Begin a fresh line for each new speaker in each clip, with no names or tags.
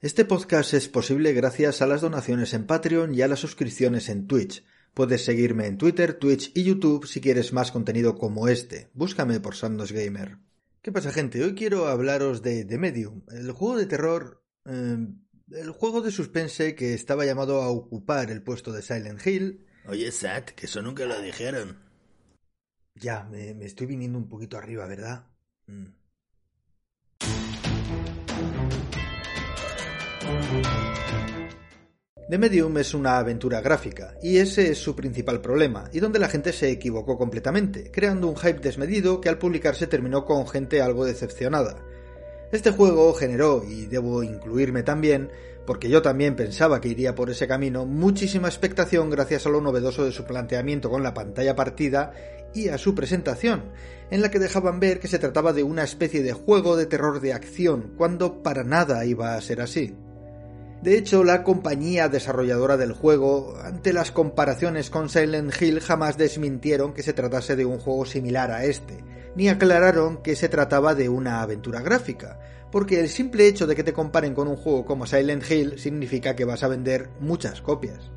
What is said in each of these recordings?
Este podcast es posible gracias a las donaciones en Patreon y a las suscripciones en Twitch. Puedes seguirme en Twitter, Twitch y YouTube si quieres más contenido como este. Búscame por Sandos Gamer. ¿Qué pasa, gente? Hoy quiero hablaros de The Medium, el juego de terror. Eh, el juego de suspense que estaba llamado a ocupar el puesto de Silent Hill.
Oye, Sat, que eso nunca lo dijeron.
Ya, me, me estoy viniendo un poquito arriba, ¿verdad? Mm. The Medium es una aventura gráfica, y ese es su principal problema, y donde la gente se equivocó completamente, creando un hype desmedido que al publicarse terminó con gente algo decepcionada. Este juego generó, y debo incluirme también, porque yo también pensaba que iría por ese camino, muchísima expectación gracias a lo novedoso de su planteamiento con la pantalla partida y a su presentación, en la que dejaban ver que se trataba de una especie de juego de terror de acción, cuando para nada iba a ser así. De hecho, la compañía desarrolladora del juego, ante las comparaciones con Silent Hill, jamás desmintieron que se tratase de un juego similar a este, ni aclararon que se trataba de una aventura gráfica, porque el simple hecho de que te comparen con un juego como Silent Hill significa que vas a vender muchas copias.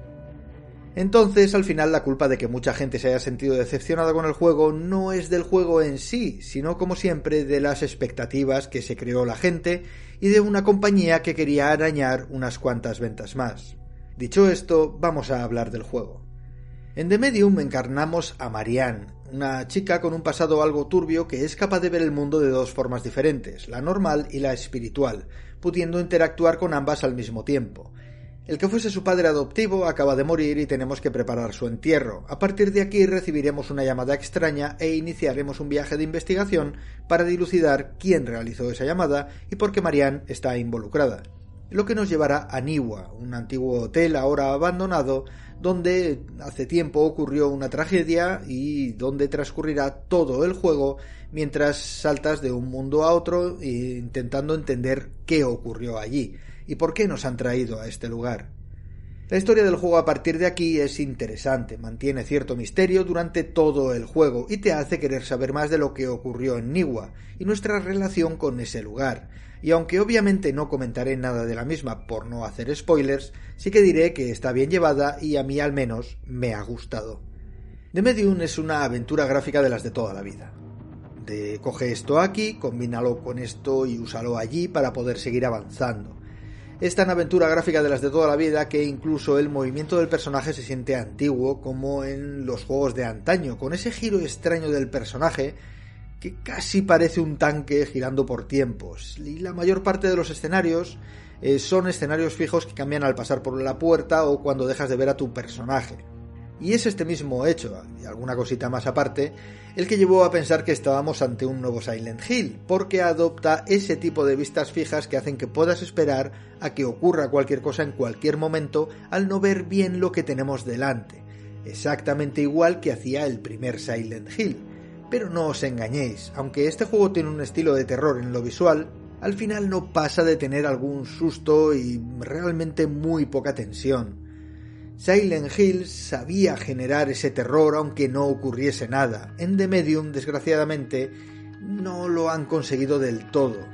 Entonces, al final, la culpa de que mucha gente se haya sentido decepcionada con el juego no es del juego en sí, sino como siempre de las expectativas que se creó la gente y de una compañía que quería arañar unas cuantas ventas más. Dicho esto, vamos a hablar del juego. En The Medium encarnamos a Marianne, una chica con un pasado algo turbio que es capaz de ver el mundo de dos formas diferentes, la normal y la espiritual, pudiendo interactuar con ambas al mismo tiempo. El que fuese su padre adoptivo acaba de morir y tenemos que preparar su entierro. A partir de aquí recibiremos una llamada extraña e iniciaremos un viaje de investigación para dilucidar quién realizó esa llamada y por qué Marianne está involucrada. Lo que nos llevará a Niwa, un antiguo hotel ahora abandonado, donde hace tiempo ocurrió una tragedia y donde transcurrirá todo el juego mientras saltas de un mundo a otro intentando entender qué ocurrió allí y por qué nos han traído a este lugar. La historia del juego a partir de aquí es interesante, mantiene cierto misterio durante todo el juego y te hace querer saber más de lo que ocurrió en Niwa y nuestra relación con ese lugar. Y aunque obviamente no comentaré nada de la misma por no hacer spoilers, sí que diré que está bien llevada y a mí al menos me ha gustado. The Medium es una aventura gráfica de las de toda la vida. De coge esto aquí, combínalo con esto y úsalo allí para poder seguir avanzando es tan aventura gráfica de las de toda la vida que incluso el movimiento del personaje se siente antiguo como en los juegos de antaño, con ese giro extraño del personaje que casi parece un tanque girando por tiempos. Y la mayor parte de los escenarios eh, son escenarios fijos que cambian al pasar por la puerta o cuando dejas de ver a tu personaje. Y es este mismo hecho, y alguna cosita más aparte, el que llevó a pensar que estábamos ante un nuevo Silent Hill, porque adopta ese tipo de vistas fijas que hacen que puedas esperar a que ocurra cualquier cosa en cualquier momento al no ver bien lo que tenemos delante, exactamente igual que hacía el primer Silent Hill. Pero no os engañéis, aunque este juego tiene un estilo de terror en lo visual, al final no pasa de tener algún susto y realmente muy poca tensión. Silent Hill sabía generar ese terror aunque no ocurriese nada. En The Medium, desgraciadamente, no lo han conseguido del todo.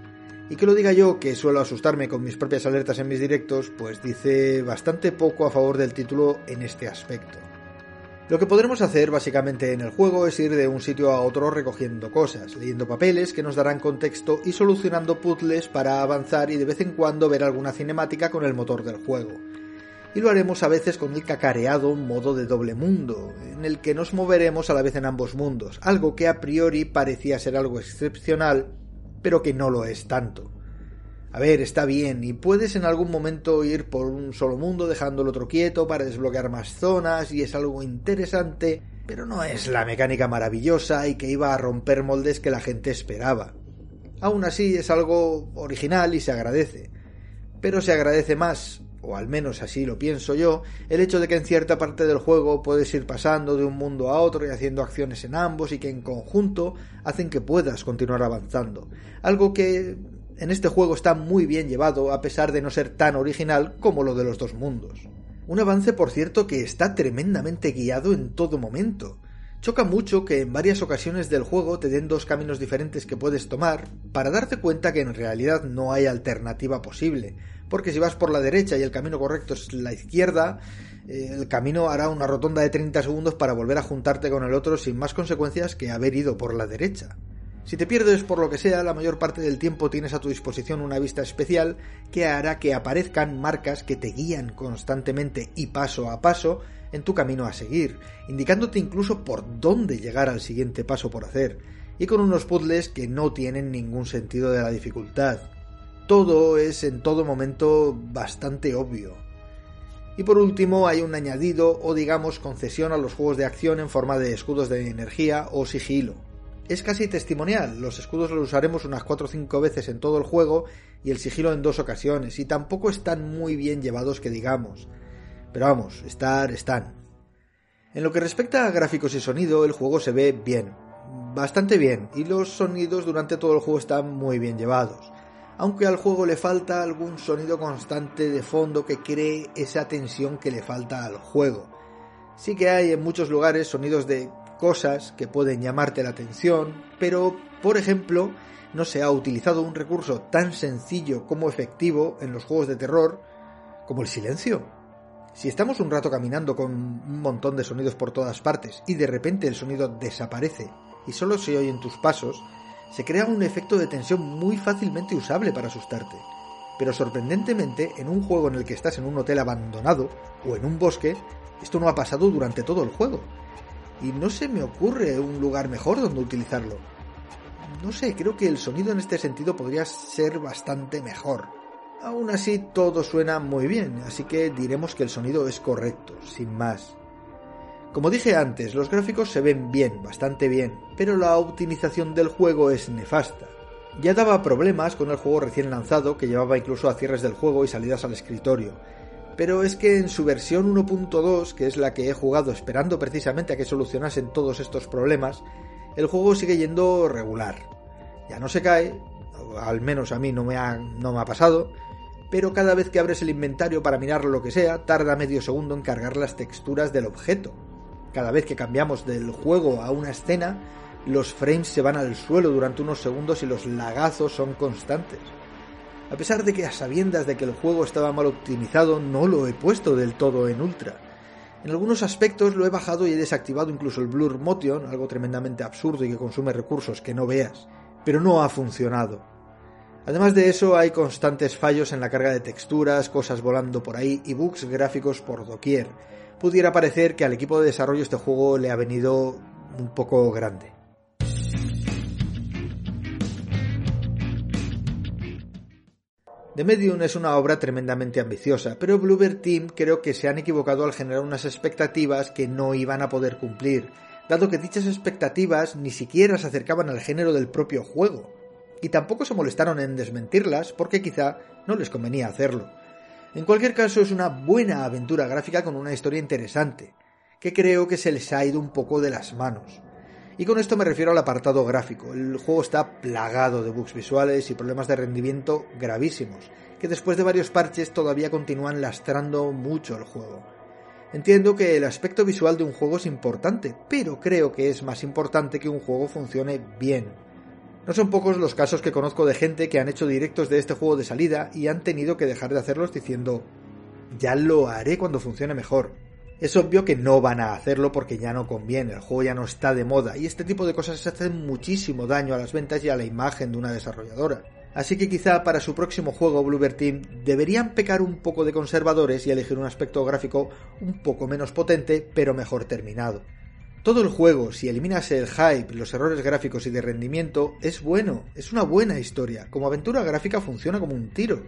Y que lo diga yo, que suelo asustarme con mis propias alertas en mis directos, pues dice bastante poco a favor del título en este aspecto. Lo que podremos hacer básicamente en el juego es ir de un sitio a otro recogiendo cosas, leyendo papeles que nos darán contexto y solucionando puzzles para avanzar y de vez en cuando ver alguna cinemática con el motor del juego y lo haremos a veces con el cacareado modo de doble mundo, en el que nos moveremos a la vez en ambos mundos, algo que a priori parecía ser algo excepcional, pero que no lo es tanto. A ver, está bien, y puedes en algún momento ir por un solo mundo dejando el otro quieto para desbloquear más zonas, y es algo interesante, pero no es la mecánica maravillosa y que iba a romper moldes que la gente esperaba. Aún así es algo original y se agradece. Pero se agradece más o al menos así lo pienso yo, el hecho de que en cierta parte del juego puedes ir pasando de un mundo a otro y haciendo acciones en ambos y que en conjunto hacen que puedas continuar avanzando. Algo que en este juego está muy bien llevado a pesar de no ser tan original como lo de los dos mundos. Un avance, por cierto, que está tremendamente guiado en todo momento. Choca mucho que en varias ocasiones del juego te den dos caminos diferentes que puedes tomar para darte cuenta que en realidad no hay alternativa posible, porque si vas por la derecha y el camino correcto es la izquierda, eh, el camino hará una rotonda de 30 segundos para volver a juntarte con el otro sin más consecuencias que haber ido por la derecha. Si te pierdes por lo que sea, la mayor parte del tiempo tienes a tu disposición una vista especial que hará que aparezcan marcas que te guían constantemente y paso a paso en tu camino a seguir, indicándote incluso por dónde llegar al siguiente paso por hacer, y con unos puzzles que no tienen ningún sentido de la dificultad. Todo es en todo momento bastante obvio. Y por último hay un añadido o digamos concesión a los juegos de acción en forma de escudos de energía o sigilo es casi testimonial. Los escudos los usaremos unas 4 o 5 veces en todo el juego y el sigilo en dos ocasiones, y tampoco están muy bien llevados que digamos. Pero vamos, estar están. En lo que respecta a gráficos y sonido, el juego se ve bien, bastante bien, y los sonidos durante todo el juego están muy bien llevados. Aunque al juego le falta algún sonido constante de fondo que cree esa tensión que le falta al juego. Sí que hay en muchos lugares sonidos de cosas que pueden llamarte la atención, pero, por ejemplo, no se ha utilizado un recurso tan sencillo como efectivo en los juegos de terror como el silencio. Si estamos un rato caminando con un montón de sonidos por todas partes y de repente el sonido desaparece y solo se oyen tus pasos, se crea un efecto de tensión muy fácilmente usable para asustarte. Pero sorprendentemente, en un juego en el que estás en un hotel abandonado o en un bosque, esto no ha pasado durante todo el juego y no se me ocurre un lugar mejor donde utilizarlo. No sé, creo que el sonido en este sentido podría ser bastante mejor. Aún así, todo suena muy bien, así que diremos que el sonido es correcto, sin más. Como dije antes, los gráficos se ven bien, bastante bien, pero la optimización del juego es nefasta. Ya daba problemas con el juego recién lanzado, que llevaba incluso a cierres del juego y salidas al escritorio, pero es que en su versión 1.2, que es la que he jugado esperando precisamente a que solucionasen todos estos problemas, el juego sigue yendo regular. Ya no se cae, al menos a mí no me ha, no me ha pasado, pero cada vez que abres el inventario para mirar lo que sea, tarda medio segundo en cargar las texturas del objeto. Cada vez que cambiamos del juego a una escena, los frames se van al suelo durante unos segundos y los lagazos son constantes. A pesar de que a sabiendas de que el juego estaba mal optimizado no lo he puesto del todo en ultra. En algunos aspectos lo he bajado y he desactivado incluso el Blur Motion, algo tremendamente absurdo y que consume recursos que no veas, pero no ha funcionado. Además de eso hay constantes fallos en la carga de texturas, cosas volando por ahí y bugs gráficos por doquier. Pudiera parecer que al equipo de desarrollo este juego le ha venido un poco grande. The Medium es una obra tremendamente ambiciosa, pero Bluebird Team creo que se han equivocado al generar unas expectativas que no iban a poder cumplir, dado que dichas expectativas ni siquiera se acercaban al género del propio juego, y tampoco se molestaron en desmentirlas porque quizá no les convenía hacerlo. En cualquier caso es una buena aventura gráfica con una historia interesante, que creo que se les ha ido un poco de las manos. Y con esto me refiero al apartado gráfico. El juego está plagado de bugs visuales y problemas de rendimiento gravísimos, que después de varios parches todavía continúan lastrando mucho el juego. Entiendo que el aspecto visual de un juego es importante, pero creo que es más importante que un juego funcione bien. No son pocos los casos que conozco de gente que han hecho directos de este juego de salida y han tenido que dejar de hacerlos diciendo ya lo haré cuando funcione mejor. Es obvio que no van a hacerlo porque ya no conviene, el juego ya no está de moda y este tipo de cosas hacen muchísimo daño a las ventas y a la imagen de una desarrolladora. Así que quizá para su próximo juego Bluebird Team deberían pecar un poco de conservadores y elegir un aspecto gráfico un poco menos potente pero mejor terminado. Todo el juego, si eliminas el hype, los errores gráficos y de rendimiento, es bueno, es una buena historia. Como aventura gráfica funciona como un tiro.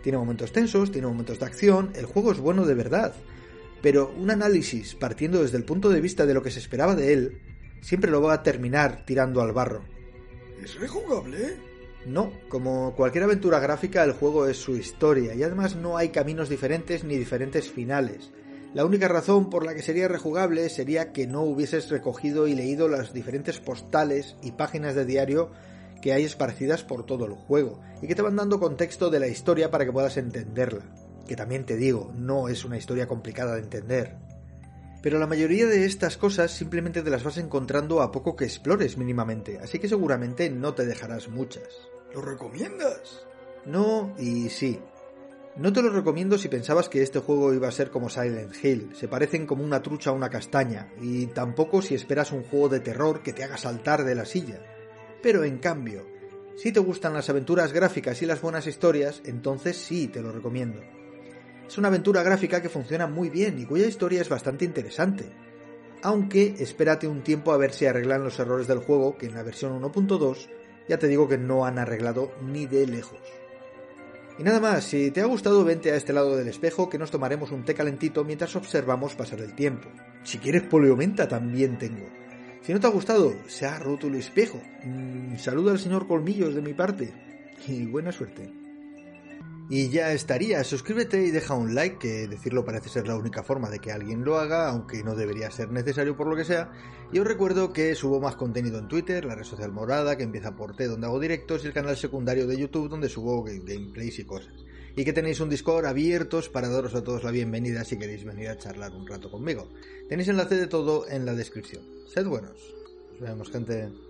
Tiene momentos tensos, tiene momentos de acción, el juego es bueno de verdad pero un análisis partiendo desde el punto de vista de lo que se esperaba de él siempre lo va a terminar tirando al barro.
¿Es rejugable?
No, como cualquier aventura gráfica el juego es su historia y además no hay caminos diferentes ni diferentes finales. La única razón por la que sería rejugable sería que no hubieses recogido y leído las diferentes postales y páginas de diario que hay esparcidas por todo el juego y que te van dando contexto de la historia para que puedas entenderla que también te digo, no es una historia complicada de entender. Pero la mayoría de estas cosas simplemente te las vas encontrando a poco que explores mínimamente, así que seguramente no te dejarás muchas.
¿Lo recomiendas?
No y sí. No te lo recomiendo si pensabas que este juego iba a ser como Silent Hill, se parecen como una trucha a una castaña, y tampoco si esperas un juego de terror que te haga saltar de la silla. Pero en cambio, si te gustan las aventuras gráficas y las buenas historias, entonces sí te lo recomiendo. Es una aventura gráfica que funciona muy bien y cuya historia es bastante interesante. Aunque espérate un tiempo a ver si arreglan los errores del juego, que en la versión 1.2 ya te digo que no han arreglado ni de lejos. Y nada más, si te ha gustado vente a este lado del espejo que nos tomaremos un té calentito mientras observamos pasar el tiempo. Si quieres poliomenta también tengo. Si no te ha gustado, se ha roto el espejo. Mm, saluda al señor Colmillos de mi parte. Y buena suerte. Y ya estaría, suscríbete y deja un like, que decirlo parece ser la única forma de que alguien lo haga, aunque no debería ser necesario por lo que sea. Y os recuerdo que subo más contenido en Twitter, la red social morada, que empieza por T, donde hago directos, y el canal secundario de YouTube, donde subo gameplays y cosas. Y que tenéis un Discord abiertos para daros a todos la bienvenida si queréis venir a charlar un rato conmigo. Tenéis enlace de todo en la descripción. Sed buenos. Nos vemos, gente.